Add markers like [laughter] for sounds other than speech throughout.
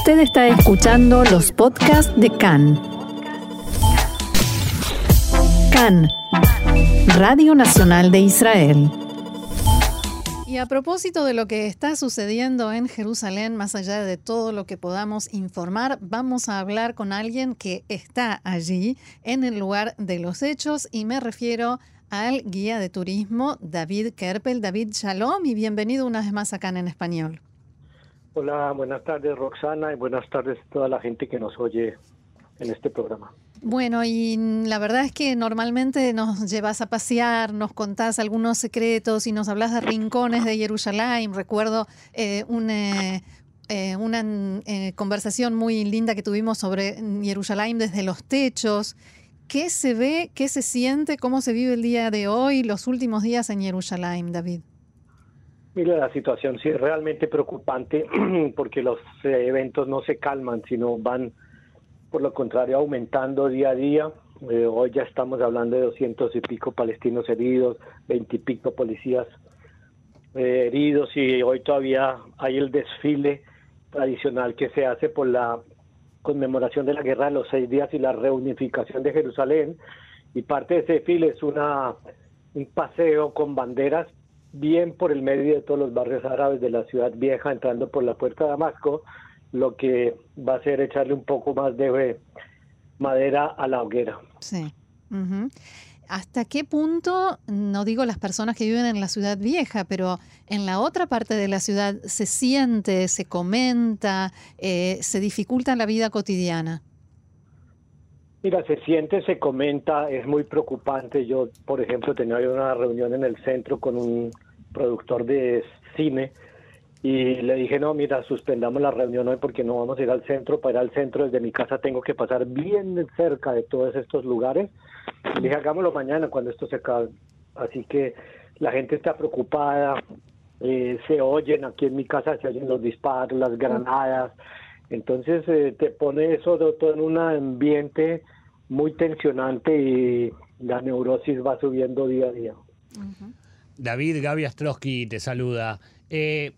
Usted está escuchando los podcasts de CAN. CAN, Radio Nacional de Israel. Y a propósito de lo que está sucediendo en Jerusalén, más allá de todo lo que podamos informar, vamos a hablar con alguien que está allí en el lugar de los hechos y me refiero al guía de turismo David Kerpel. David, shalom y bienvenido una vez más acá en español. Hola, buenas tardes Roxana y buenas tardes a toda la gente que nos oye en este programa. Bueno, y la verdad es que normalmente nos llevas a pasear, nos contás algunos secretos y nos hablas de rincones de Jerusalén. Recuerdo eh, una, eh, una eh, conversación muy linda que tuvimos sobre Jerusalén desde los techos. ¿Qué se ve, qué se siente, cómo se vive el día de hoy, los últimos días en Jerusalén, David? Mira, la situación sí es realmente preocupante [clears throat] porque los eh, eventos no se calman, sino van, por lo contrario, aumentando día a día. Eh, hoy ya estamos hablando de doscientos y pico palestinos heridos, veinte y pico policías eh, heridos y hoy todavía hay el desfile tradicional que se hace por la conmemoración de la guerra de los seis días y la reunificación de Jerusalén. Y parte de ese desfile es una, un paseo con banderas bien por el medio de todos los barrios árabes de la ciudad vieja, entrando por la puerta de Damasco, lo que va a ser echarle un poco más de madera a la hoguera. Sí. ¿Hasta qué punto, no digo las personas que viven en la ciudad vieja, pero en la otra parte de la ciudad se siente, se comenta, eh, se dificulta la vida cotidiana? Mira, se siente, se comenta, es muy preocupante. Yo, por ejemplo, tenía una reunión en el centro con un productor de cine y le dije, no, mira, suspendamos la reunión hoy porque no vamos a ir al centro. Para ir al centro desde mi casa tengo que pasar bien cerca de todos estos lugares. Dije, hagámoslo mañana cuando esto se acabe. Así que la gente está preocupada, eh, se oyen, aquí en mi casa se oyen los disparos, las granadas. Entonces eh, te pone eso todo en un ambiente muy tensionante y la neurosis va subiendo día a día. David Gaby Astrosky te saluda. Eh,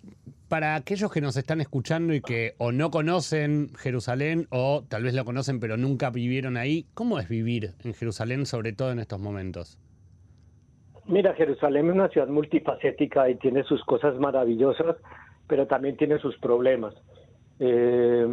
para aquellos que nos están escuchando y que o no conocen Jerusalén o tal vez lo conocen pero nunca vivieron ahí, ¿cómo es vivir en Jerusalén, sobre todo en estos momentos? Mira, Jerusalén es una ciudad multifacética y tiene sus cosas maravillosas, pero también tiene sus problemas. Eh,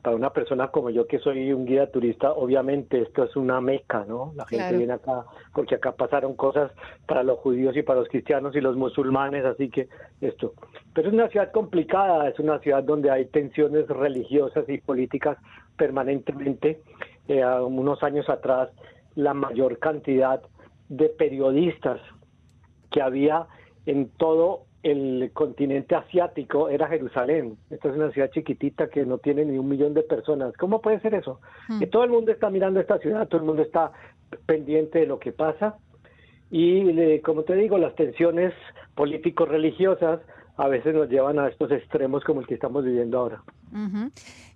para una persona como yo que soy un guía turista, obviamente esto es una meca, ¿no? La gente viene acá porque acá pasaron cosas para los judíos y para los cristianos y los musulmanes, así que esto. Pero es una ciudad complicada, es una ciudad donde hay tensiones religiosas y políticas permanentemente. Eh, unos años atrás, la mayor cantidad de periodistas que había en todo el continente asiático era Jerusalén. Esta es una ciudad chiquitita que no tiene ni un millón de personas. ¿Cómo puede ser eso? Hmm. Que todo el mundo está mirando esta ciudad, todo el mundo está pendiente de lo que pasa. Y como te digo, las tensiones político-religiosas a veces nos llevan a estos extremos como el que estamos viviendo ahora.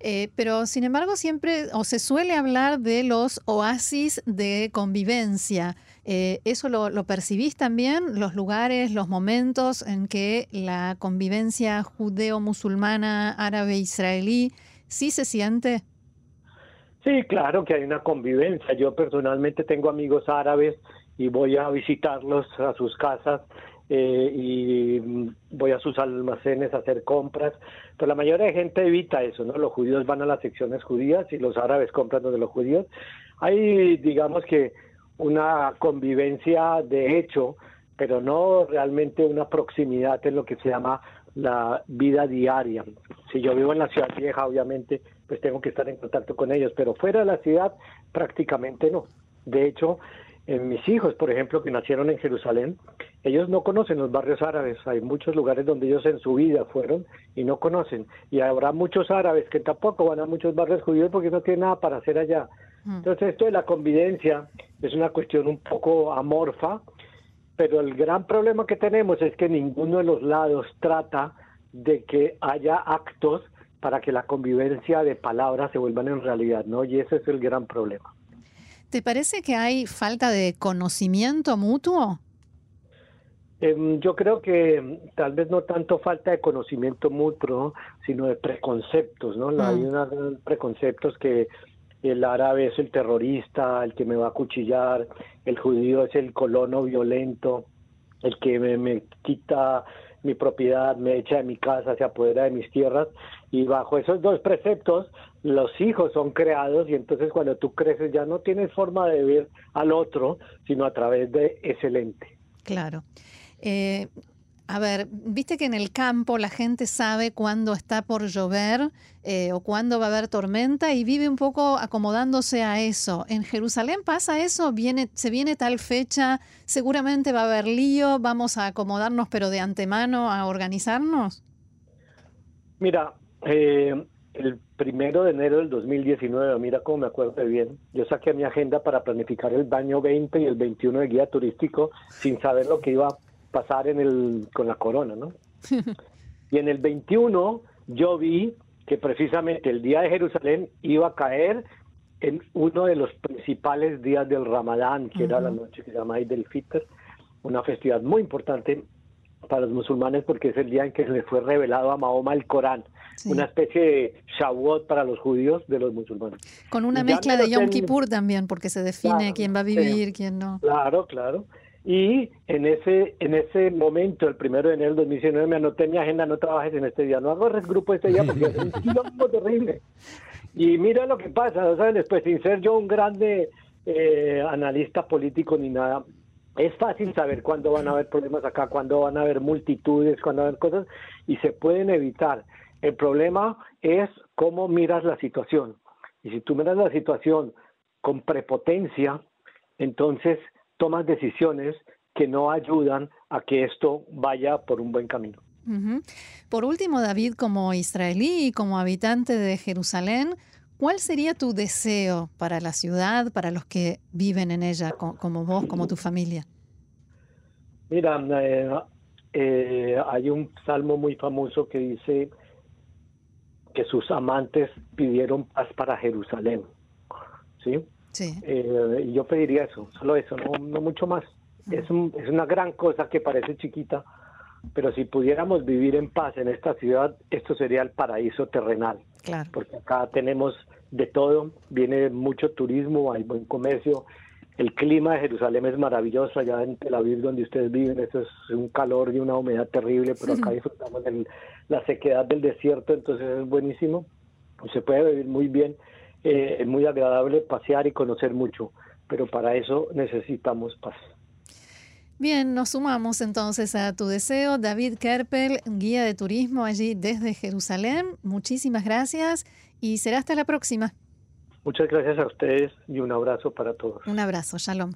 Eh, pero sin embargo siempre o se suele hablar de los oasis de convivencia. Eh, ¿Eso lo, lo, percibís también? ¿Los lugares, los momentos en que la convivencia judeo-musulmana, árabe-israelí, sí se siente? Sí, claro que hay una convivencia. Yo personalmente tengo amigos árabes y voy a visitarlos a sus casas eh, y voy a sus almacenes a hacer compras. Pero la mayoría de gente evita eso, ¿no? Los judíos van a las secciones judías y los árabes compran de los judíos. Hay, digamos que, una convivencia de hecho, pero no realmente una proximidad en lo que se llama la vida diaria. Si yo vivo en la ciudad vieja, obviamente, pues tengo que estar en contacto con ellos, pero fuera de la ciudad prácticamente no. De hecho, en mis hijos, por ejemplo, que nacieron en Jerusalén, ellos no conocen los barrios árabes. Hay muchos lugares donde ellos en su vida fueron y no conocen. Y habrá muchos árabes que tampoco van a muchos barrios judíos porque no tienen nada para hacer allá. Mm. Entonces, esto de la convivencia es una cuestión un poco amorfa, pero el gran problema que tenemos es que ninguno de los lados trata de que haya actos para que la convivencia de palabras se vuelvan en realidad, ¿no? Y ese es el gran problema. ¿Te parece que hay falta de conocimiento mutuo? Em, yo creo que tal vez no tanto falta de conocimiento mutuo, sino de preconceptos, ¿no? Hay Mm. unos preconceptos que el árabe es el terrorista, el que me va a cuchillar, el judío es el colono violento, el que me, me quita mi propiedad, me echa de mi casa, se apodera de mis tierras, y bajo esos dos preceptos los hijos son creados y entonces cuando tú creces ya no tienes forma de ver al otro, sino a través de ese lente. Claro. Eh, a ver, viste que en el campo la gente sabe cuándo está por llover eh, o cuándo va a haber tormenta y vive un poco acomodándose a eso. ¿En Jerusalén pasa eso? ¿Viene, ¿Se viene tal fecha? ¿Seguramente va a haber lío? ¿Vamos a acomodarnos pero de antemano a organizarnos? Mira, eh, el primero de enero del 2019, mira cómo me acuerdo bien, yo saqué mi agenda para planificar el baño 20 y el 21 de guía turístico sin saber lo que iba a pasar en el, con la corona, ¿no? [laughs] y en el 21 yo vi que precisamente el día de Jerusalén iba a caer en uno de los principales días del Ramadán, que era la noche que se llama Eid el-Fitr, una festividad muy importante para los musulmanes porque es el día en que se le fue revelado a Mahoma el Corán, Sí. una especie de Shavuot para los judíos de los musulmanes. Con una mezcla me de Yom ten- Kippur también, porque se define Claro, quién va a sí. vivir, quién no. Claro, claro. Y en ese en ese momento, el primero de enero del 2019, me anoté en mi agenda, no trabajes en este día, no agarres grupo este día porque es un [laughs] quilombo terrible. Y mira lo que pasa, ¿saben? Después, sin ser yo un grande eh, analista político ni nada, es fácil saber cuándo van a haber problemas acá, cuándo van a haber multitudes, cuándo va a haber cosas, y se pueden evitar. El problema es cómo miras la situación. Y si tú miras la situación con prepotencia, entonces tomas decisiones que no ayudan a que esto vaya por un buen camino. Por último, David, como israelí y como habitante de Jerusalén, ¿cuál sería tu deseo para la ciudad, para los que viven en ella, co- como vos, como tu familia? Mira, eh, eh, hay un salmo muy famoso que dice que sus amantes pidieron paz para Jerusalén. ¿Sí? Sí. Eh, yo pediría eso, solo eso, no, no mucho más. Es, un- es una gran cosa que parece chiquita, pero si pudiéramos vivir en paz en esta ciudad, esto sería el paraíso terrenal, Claro. porque acá tenemos de todo, viene mucho turismo, hay buen comercio, el clima de Jerusalén es maravilloso, allá en Tel Aviv donde ustedes viven, eso es un calor y una humedad terrible, pero acá [laughs] disfrutamos de la sequedad del desierto, entonces es buenísimo, se puede vivir muy bien, eh, es muy agradable pasear y conocer mucho, pero para eso necesitamos paz. Bien, nos sumamos entonces a tu deseo. David Kerpel, guía de turismo allí desde Jerusalén. Muchísimas gracias y será hasta la próxima. Muchas gracias a ustedes y un abrazo para todos. Un abrazo, shalom.